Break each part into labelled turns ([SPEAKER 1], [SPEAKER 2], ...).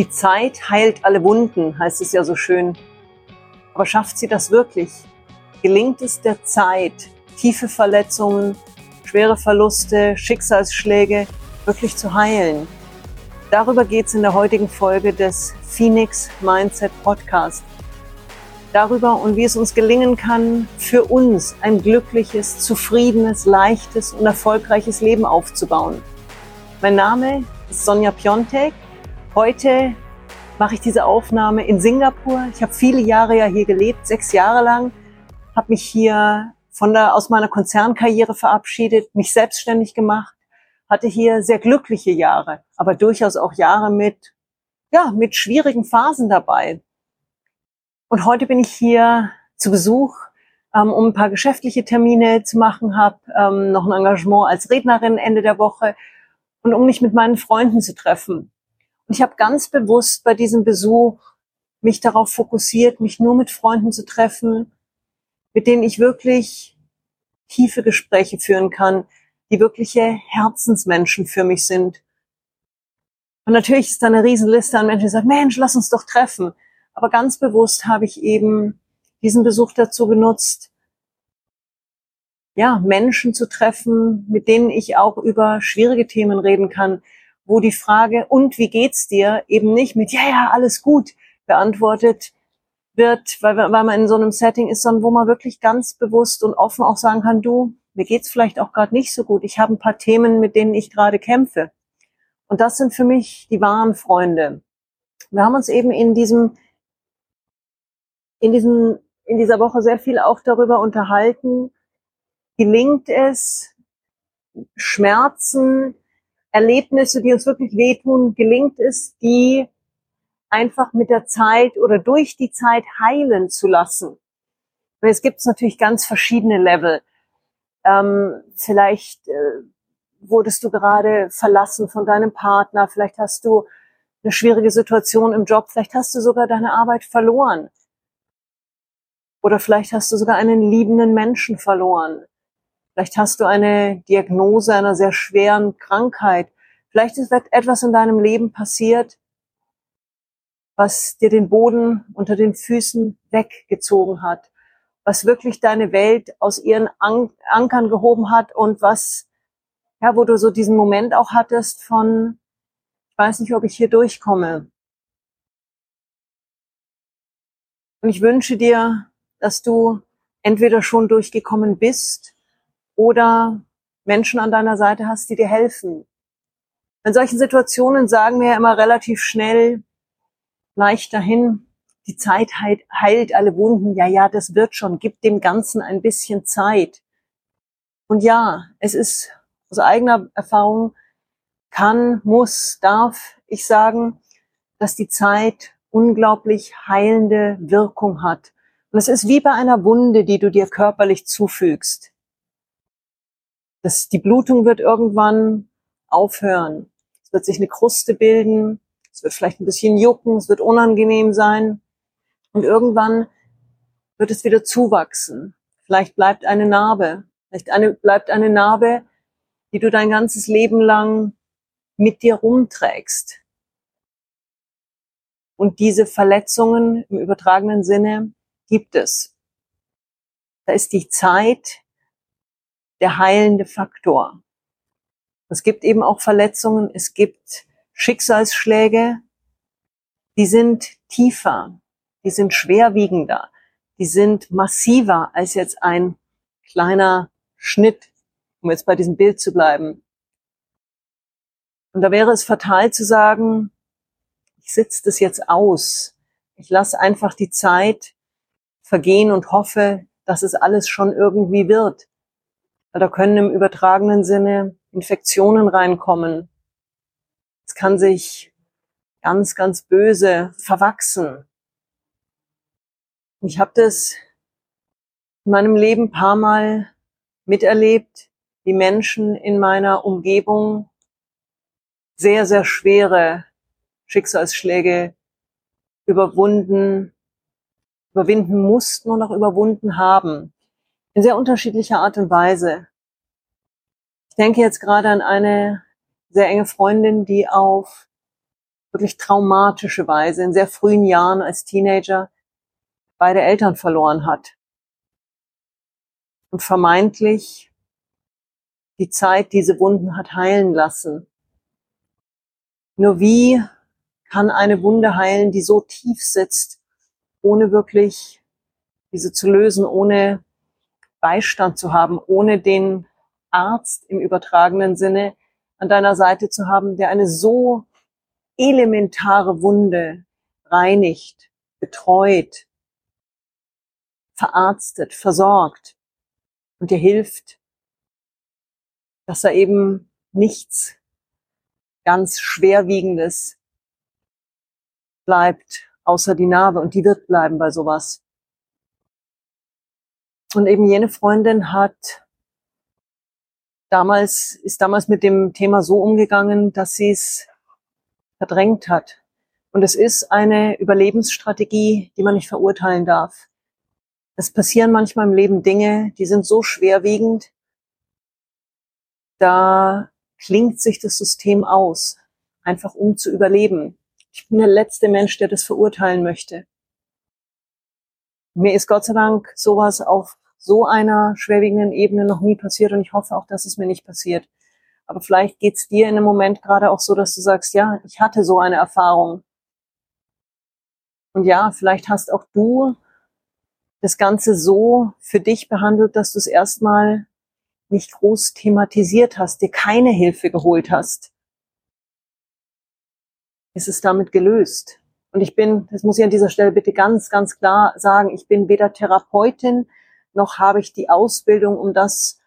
[SPEAKER 1] Die Zeit heilt alle Wunden, heißt es ja so schön. Aber schafft sie das wirklich? Gelingt es der Zeit, tiefe Verletzungen, schwere Verluste, Schicksalsschläge wirklich zu heilen? Darüber geht es in der heutigen Folge des Phoenix Mindset Podcast. Darüber und wie es uns gelingen kann, für uns ein glückliches, zufriedenes, leichtes und erfolgreiches Leben aufzubauen. Mein Name ist Sonja Piontek Heute mache ich diese Aufnahme in Singapur. Ich habe viele Jahre ja hier gelebt, sechs Jahre lang, habe mich hier von der, aus meiner Konzernkarriere verabschiedet, mich selbstständig gemacht, hatte hier sehr glückliche Jahre, aber durchaus auch Jahre mit, ja, mit schwierigen Phasen dabei. Und heute bin ich hier zu Besuch, ähm, um ein paar geschäftliche Termine zu machen, habe ähm, noch ein Engagement als Rednerin Ende der Woche und um mich mit meinen Freunden zu treffen. Und ich habe ganz bewusst bei diesem Besuch mich darauf fokussiert, mich nur mit Freunden zu treffen, mit denen ich wirklich tiefe Gespräche führen kann, die wirkliche Herzensmenschen für mich sind. Und natürlich ist da eine Riesenliste an Menschen, die sagen, Mensch, lass uns doch treffen. Aber ganz bewusst habe ich eben diesen Besuch dazu genutzt, ja, Menschen zu treffen, mit denen ich auch über schwierige Themen reden kann, wo die Frage, und wie geht's dir, eben nicht mit, ja, ja, alles gut beantwortet wird, weil, weil man in so einem Setting ist, sondern wo man wirklich ganz bewusst und offen auch sagen kann, du, mir geht's vielleicht auch gerade nicht so gut. Ich habe ein paar Themen, mit denen ich gerade kämpfe. Und das sind für mich die wahren Freunde. Wir haben uns eben in diesem, in diesem, in dieser Woche sehr viel auch darüber unterhalten. Gelingt es, Schmerzen Erlebnisse, die uns wirklich wehtun, gelingt es, die einfach mit der Zeit oder durch die Zeit heilen zu lassen. Und es gibt natürlich ganz verschiedene Level. Ähm, vielleicht äh, wurdest du gerade verlassen von deinem Partner, vielleicht hast du eine schwierige Situation im Job, vielleicht hast du sogar deine Arbeit verloren. Oder vielleicht hast du sogar einen liebenden Menschen verloren. Vielleicht hast du eine Diagnose einer sehr schweren Krankheit. Vielleicht ist etwas in deinem Leben passiert, was dir den Boden unter den Füßen weggezogen hat, was wirklich deine Welt aus ihren Ankern gehoben hat und was, ja, wo du so diesen Moment auch hattest von, ich weiß nicht, ob ich hier durchkomme. Und ich wünsche dir, dass du entweder schon durchgekommen bist oder Menschen an deiner Seite hast, die dir helfen. In solchen Situationen sagen wir ja immer relativ schnell, leicht dahin, die Zeit heilt alle Wunden. Ja, ja, das wird schon. Gib dem Ganzen ein bisschen Zeit. Und ja, es ist aus eigener Erfahrung, kann, muss, darf ich sagen, dass die Zeit unglaublich heilende Wirkung hat. Und es ist wie bei einer Wunde, die du dir körperlich zufügst. Das, die Blutung wird irgendwann aufhören. Es wird sich eine Kruste bilden. Es wird vielleicht ein bisschen jucken. Es wird unangenehm sein. Und irgendwann wird es wieder zuwachsen. Vielleicht bleibt eine Narbe. Vielleicht eine, bleibt eine Narbe, die du dein ganzes Leben lang mit dir rumträgst. Und diese Verletzungen im übertragenen Sinne gibt es. Da ist die Zeit, der heilende Faktor. Es gibt eben auch Verletzungen, es gibt Schicksalsschläge, die sind tiefer, die sind schwerwiegender, die sind massiver als jetzt ein kleiner Schnitt, um jetzt bei diesem Bild zu bleiben. Und da wäre es fatal zu sagen, ich sitze das jetzt aus. Ich lasse einfach die Zeit vergehen und hoffe, dass es alles schon irgendwie wird. Da können im übertragenen Sinne Infektionen reinkommen. Es kann sich ganz, ganz böse verwachsen. Ich habe das in meinem Leben paar Mal miterlebt, wie Menschen in meiner Umgebung sehr, sehr schwere Schicksalsschläge überwunden, überwinden mussten und auch überwunden haben in sehr unterschiedlicher Art und Weise. Ich denke jetzt gerade an eine sehr enge Freundin, die auf wirklich traumatische Weise in sehr frühen Jahren als Teenager beide Eltern verloren hat. Und vermeintlich die Zeit diese Wunden hat heilen lassen. Nur wie kann eine Wunde heilen, die so tief sitzt, ohne wirklich diese zu lösen, ohne Beistand zu haben, ohne den Arzt im übertragenen Sinne an deiner Seite zu haben, der eine so elementare Wunde reinigt, betreut, verarztet, versorgt und dir hilft, dass da eben nichts ganz Schwerwiegendes bleibt, außer die Narbe. Und die wird bleiben bei sowas. Und eben jene Freundin hat damals, ist damals mit dem Thema so umgegangen, dass sie es verdrängt hat. Und es ist eine Überlebensstrategie, die man nicht verurteilen darf. Es passieren manchmal im Leben Dinge, die sind so schwerwiegend, da klingt sich das System aus, einfach um zu überleben. Ich bin der letzte Mensch, der das verurteilen möchte. Mir ist Gott sei Dank sowas auf so einer schwerwiegenden Ebene noch nie passiert und ich hoffe auch, dass es mir nicht passiert. Aber vielleicht geht's dir in einem Moment gerade auch so, dass du sagst, ja, ich hatte so eine Erfahrung. Und ja, vielleicht hast auch du das Ganze so für dich behandelt, dass du es erstmal nicht groß thematisiert hast, dir keine Hilfe geholt hast. Ist es damit gelöst? Und ich bin, das muss ich an dieser Stelle bitte ganz, ganz klar sagen, ich bin weder Therapeutin noch habe ich die Ausbildung, um das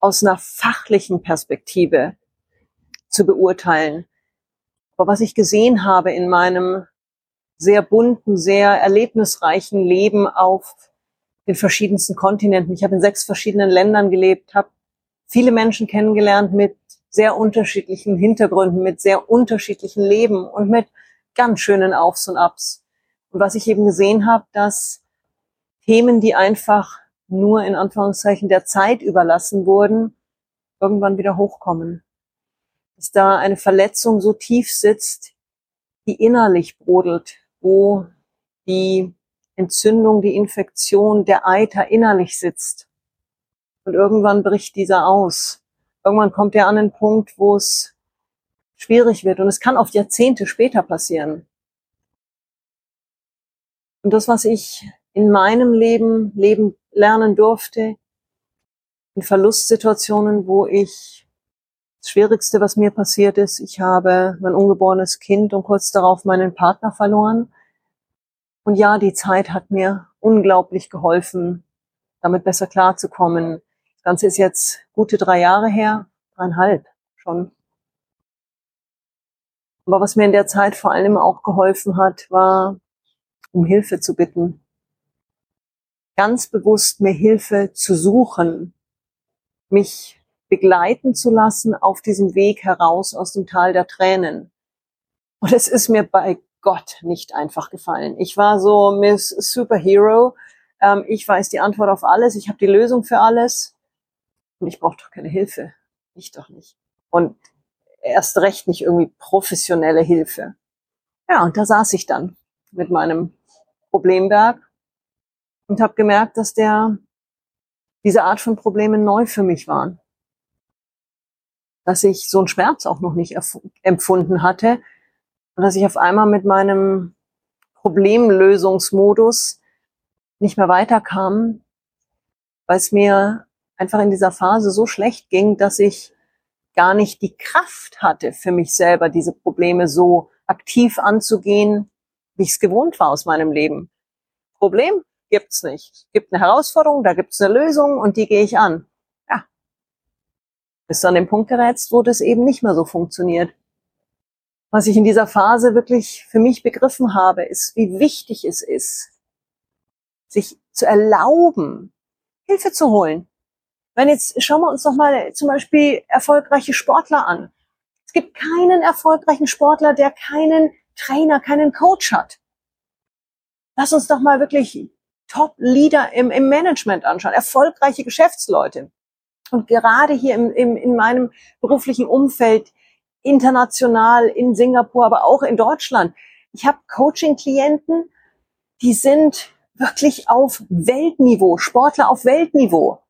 [SPEAKER 1] aus einer fachlichen Perspektive zu beurteilen. Aber was ich gesehen habe in meinem sehr bunten, sehr erlebnisreichen Leben auf den verschiedensten Kontinenten. Ich habe in sechs verschiedenen Ländern gelebt, habe viele Menschen kennengelernt mit sehr unterschiedlichen Hintergründen, mit sehr unterschiedlichen Leben und mit ganz schönen Aufs und Abs. Und was ich eben gesehen habe, dass Themen, die einfach nur in Anführungszeichen der Zeit überlassen wurden, irgendwann wieder hochkommen. Dass da eine Verletzung so tief sitzt, die innerlich brodelt, wo die Entzündung, die Infektion, der Eiter innerlich sitzt. Und irgendwann bricht dieser aus. Irgendwann kommt er an den Punkt, wo es schwierig wird. Und es kann oft Jahrzehnte später passieren. Und das, was ich in meinem Leben leben lernen durfte, in Verlustsituationen, wo ich das Schwierigste, was mir passiert ist, ich habe mein ungeborenes Kind und kurz darauf meinen Partner verloren. Und ja, die Zeit hat mir unglaublich geholfen, damit besser klarzukommen. Das Ganze ist jetzt gute drei Jahre her, dreieinhalb schon. Aber was mir in der Zeit vor allem auch geholfen hat, war, um Hilfe zu bitten ganz bewusst mir Hilfe zu suchen, mich begleiten zu lassen auf diesem Weg heraus aus dem Tal der Tränen. Und es ist mir bei Gott nicht einfach gefallen. Ich war so Miss Superhero. Ähm, ich weiß die Antwort auf alles. Ich habe die Lösung für alles. Und ich brauche doch keine Hilfe. Ich doch nicht. Und erst recht nicht irgendwie professionelle Hilfe. Ja, und da saß ich dann mit meinem Problemberg und habe gemerkt, dass der diese Art von Problemen neu für mich waren. Dass ich so einen Schmerz auch noch nicht empfunden hatte und dass ich auf einmal mit meinem Problemlösungsmodus nicht mehr weiterkam, weil es mir einfach in dieser Phase so schlecht ging, dass ich gar nicht die Kraft hatte, für mich selber diese Probleme so aktiv anzugehen, wie ich es gewohnt war aus meinem Leben. Problem, gibt's nicht. Es gibt eine Herausforderung, da gibt's eine Lösung und die gehe ich an. Ja. Bis du an den Punkt gerätst, wo das eben nicht mehr so funktioniert. Was ich in dieser Phase wirklich für mich begriffen habe, ist, wie wichtig es ist, sich zu erlauben, Hilfe zu holen. Wenn jetzt, schauen wir uns doch mal zum Beispiel erfolgreiche Sportler an. Es gibt keinen erfolgreichen Sportler, der keinen Trainer, keinen Coach hat. Lass uns doch mal wirklich Top-Leader im, im Management anschauen, erfolgreiche Geschäftsleute. Und gerade hier im, im, in meinem beruflichen Umfeld, international in Singapur, aber auch in Deutschland. Ich habe Coaching-Klienten, die sind wirklich auf Weltniveau, Sportler auf Weltniveau.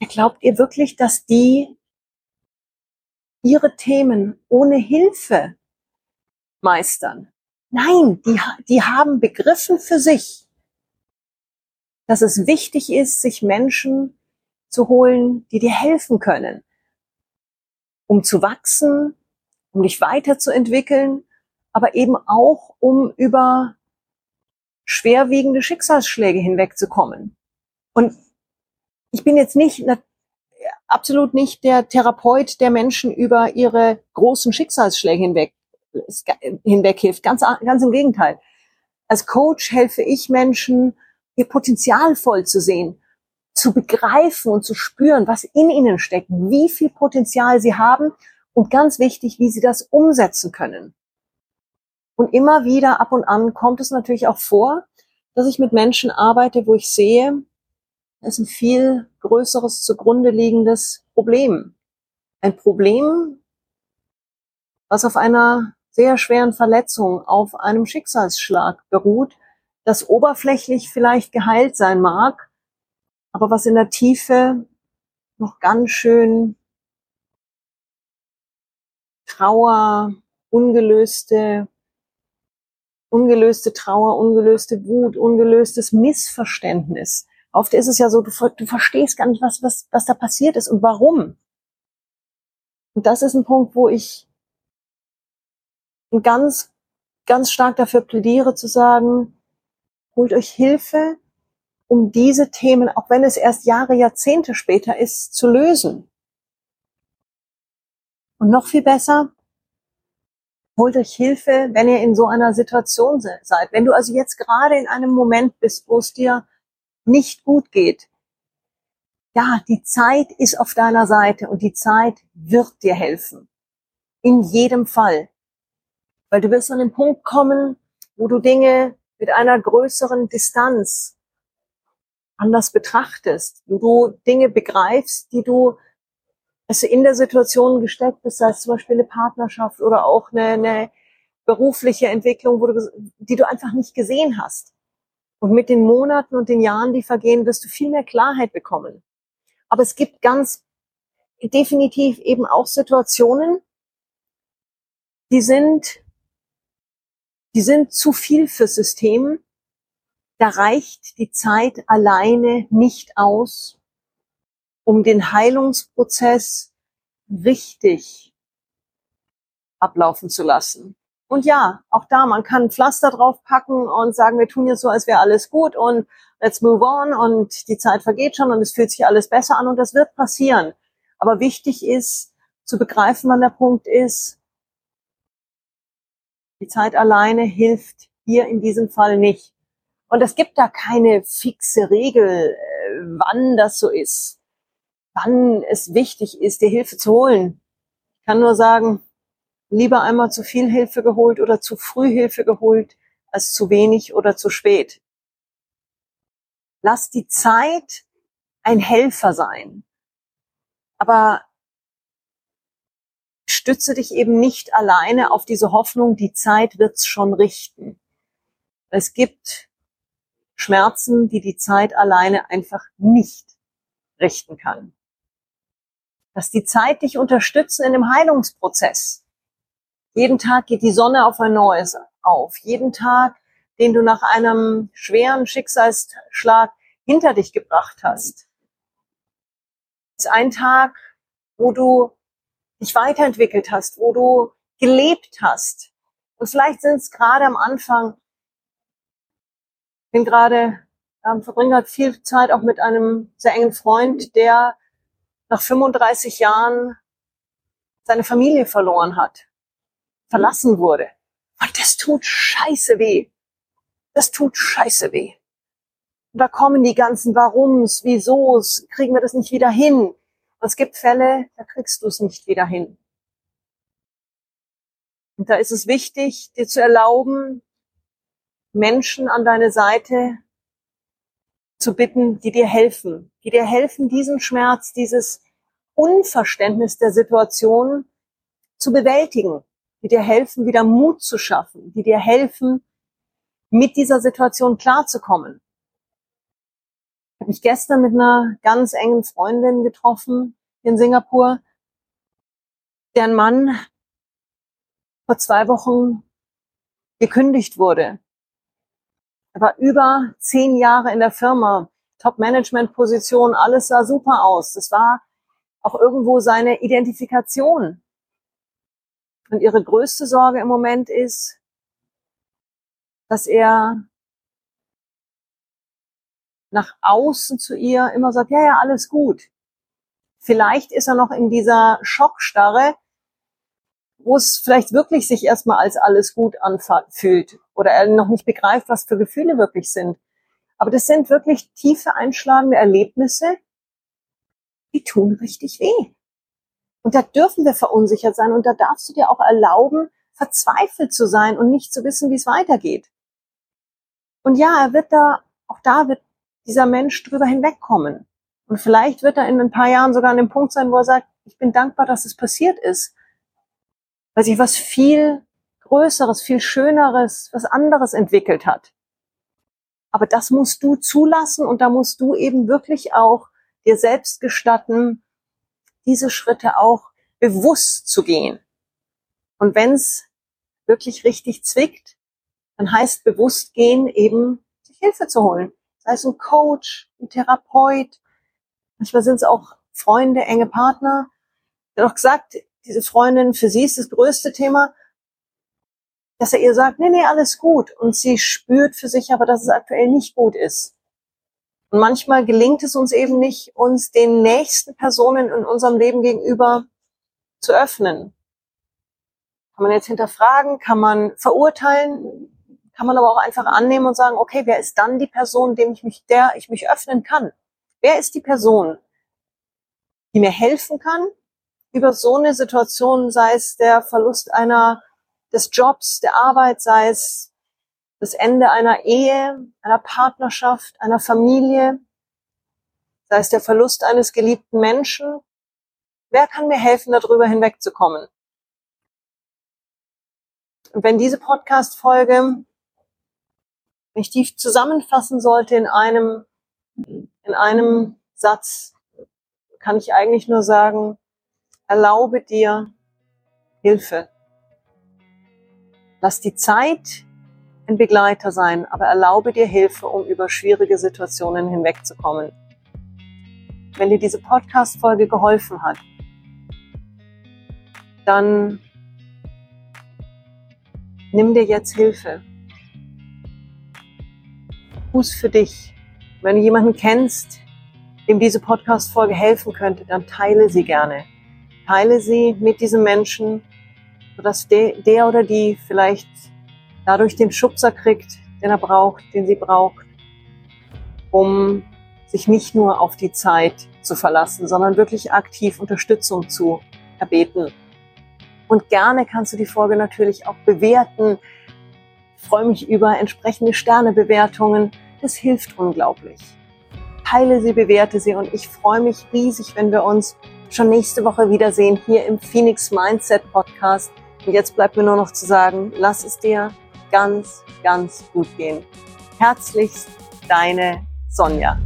[SPEAKER 1] Glaubt ihr wirklich, dass die ihre Themen ohne Hilfe meistern? Nein, die, die haben begriffen für sich, dass es wichtig ist, sich Menschen zu holen, die dir helfen können, um zu wachsen, um dich weiterzuentwickeln, aber eben auch, um über schwerwiegende Schicksalsschläge hinwegzukommen. Und ich bin jetzt nicht, absolut nicht der Therapeut, der Menschen über ihre großen Schicksalsschläge hinweg, hinweg hilft. Ganz, ganz im Gegenteil. Als Coach helfe ich Menschen, ihr Potenzial voll zu sehen, zu begreifen und zu spüren, was in ihnen steckt, wie viel Potenzial sie haben und ganz wichtig, wie sie das umsetzen können. Und immer wieder ab und an kommt es natürlich auch vor, dass ich mit Menschen arbeite, wo ich sehe, es ist ein viel größeres zugrunde liegendes Problem. Ein Problem, was auf einer sehr schweren Verletzung, auf einem Schicksalsschlag beruht, das oberflächlich vielleicht geheilt sein mag, aber was in der Tiefe noch ganz schön Trauer, ungelöste ungelöste Trauer, ungelöste Wut, ungelöstes Missverständnis. Oft ist es ja so, du, du verstehst gar nicht, was, was, was da passiert ist und warum. Und das ist ein Punkt, wo ich ganz, ganz stark dafür plädiere zu sagen, holt euch Hilfe, um diese Themen, auch wenn es erst Jahre, Jahrzehnte später ist, zu lösen. Und noch viel besser, holt euch Hilfe, wenn ihr in so einer Situation seid. Wenn du also jetzt gerade in einem Moment bist, wo es dir nicht gut geht, ja, die Zeit ist auf deiner Seite und die Zeit wird dir helfen. In jedem Fall. Weil du wirst an den Punkt kommen, wo du Dinge mit einer größeren Distanz anders betrachtest, wo du Dinge begreifst, die du du in der Situation gesteckt bist, sei es zum Beispiel eine Partnerschaft oder auch eine, eine berufliche Entwicklung, du, die du einfach nicht gesehen hast. Und mit den Monaten und den Jahren, die vergehen, wirst du viel mehr Klarheit bekommen. Aber es gibt ganz definitiv eben auch Situationen, die sind, die sind zu viel fürs System. Da reicht die Zeit alleine nicht aus, um den Heilungsprozess richtig ablaufen zu lassen. Und ja, auch da, man kann ein Pflaster draufpacken und sagen, wir tun jetzt so, als wäre alles gut und let's move on und die Zeit vergeht schon und es fühlt sich alles besser an und das wird passieren. Aber wichtig ist zu begreifen, wann der Punkt ist, die Zeit alleine hilft hier in diesem Fall nicht. Und es gibt da keine fixe Regel, äh, wann das so ist wann es wichtig ist, dir Hilfe zu holen. Ich kann nur sagen, lieber einmal zu viel Hilfe geholt oder zu früh Hilfe geholt, als zu wenig oder zu spät. Lass die Zeit ein Helfer sein. Aber stütze dich eben nicht alleine auf diese Hoffnung, die Zeit wird's schon richten. Es gibt Schmerzen, die die Zeit alleine einfach nicht richten kann dass die Zeit dich unterstützen in dem Heilungsprozess. Jeden Tag geht die Sonne auf ein neues auf. Jeden Tag, den du nach einem schweren Schicksalsschlag hinter dich gebracht hast, ist ein Tag, wo du dich weiterentwickelt hast, wo du gelebt hast. Und vielleicht sind es gerade am Anfang, ich bin gerade, ähm, verbringe halt viel Zeit auch mit einem sehr engen Freund, der nach 35 Jahren seine Familie verloren hat, verlassen wurde. Und das tut scheiße weh. Das tut scheiße weh. Und da kommen die ganzen Warums, Wiesos, kriegen wir das nicht wieder hin. Es gibt Fälle, da kriegst du es nicht wieder hin. Und da ist es wichtig, dir zu erlauben, Menschen an deine Seite zu bitten, die dir helfen, die dir helfen, diesen Schmerz, dieses Unverständnis der Situation zu bewältigen, die dir helfen, wieder Mut zu schaffen, die dir helfen, mit dieser Situation klarzukommen. Ich habe mich gestern mit einer ganz engen Freundin getroffen in Singapur, deren Mann vor zwei Wochen gekündigt wurde. Er war über zehn Jahre in der Firma, Top-Management-Position, alles sah super aus. Das war auch irgendwo seine Identifikation. Und ihre größte Sorge im Moment ist, dass er nach außen zu ihr immer sagt, ja, ja, alles gut. Vielleicht ist er noch in dieser Schockstarre, wo es vielleicht wirklich sich erstmal als alles gut anfühlt oder er noch nicht begreift, was für Gefühle wirklich sind. Aber das sind wirklich tiefe einschlagende Erlebnisse, die tun richtig weh. Und da dürfen wir verunsichert sein und da darfst du dir auch erlauben, verzweifelt zu sein und nicht zu wissen, wie es weitergeht. Und ja, er wird da, auch da wird dieser Mensch drüber hinwegkommen. Und vielleicht wird er in ein paar Jahren sogar an dem Punkt sein, wo er sagt, ich bin dankbar, dass es passiert ist. Weil sich was viel Größeres, viel Schöneres, was anderes entwickelt hat. Aber das musst du zulassen und da musst du eben wirklich auch dir selbst gestatten, diese Schritte auch bewusst zu gehen. Und wenn es wirklich richtig zwickt, dann heißt bewusst gehen eben, sich Hilfe zu holen. Sei es ein Coach, ein Therapeut, manchmal sind es auch Freunde, enge Partner. Er hat auch gesagt, diese Freundin, für sie ist das größte Thema, dass er ihr sagt, nee, nee, alles gut. Und sie spürt für sich aber, dass es aktuell nicht gut ist. Und manchmal gelingt es uns eben nicht, uns den nächsten Personen in unserem Leben gegenüber zu öffnen. Kann man jetzt hinterfragen, kann man verurteilen, kann man aber auch einfach annehmen und sagen, okay, wer ist dann die Person, dem ich mich, der ich mich öffnen kann? Wer ist die Person, die mir helfen kann, über so eine Situation, sei es der Verlust einer des Jobs, der Arbeit, sei es das Ende einer Ehe, einer Partnerschaft, einer Familie, sei es der Verlust eines geliebten Menschen. Wer kann mir helfen, darüber hinwegzukommen? Und wenn diese Podcast-Folge mich tief zusammenfassen sollte in einem, in einem Satz, kann ich eigentlich nur sagen, erlaube dir Hilfe. Lass die Zeit ein Begleiter sein, aber erlaube dir Hilfe, um über schwierige Situationen hinwegzukommen. Wenn dir diese Podcast-Folge geholfen hat, dann nimm dir jetzt Hilfe. Fuß für dich. Wenn du jemanden kennst, dem diese Podcast-Folge helfen könnte, dann teile sie gerne. Teile sie mit diesem Menschen, sodass der, der oder die vielleicht dadurch den Schubser kriegt, den er braucht, den sie braucht, um sich nicht nur auf die Zeit zu verlassen, sondern wirklich aktiv Unterstützung zu erbeten. Und gerne kannst du die Folge natürlich auch bewerten. Ich freue mich über entsprechende Sternebewertungen. Das hilft unglaublich. Teile sie, bewerte sie und ich freue mich riesig, wenn wir uns schon nächste Woche wiedersehen hier im Phoenix Mindset Podcast. Und jetzt bleibt mir nur noch zu sagen, lass es dir ganz, ganz gut gehen. Herzlichst, deine Sonja.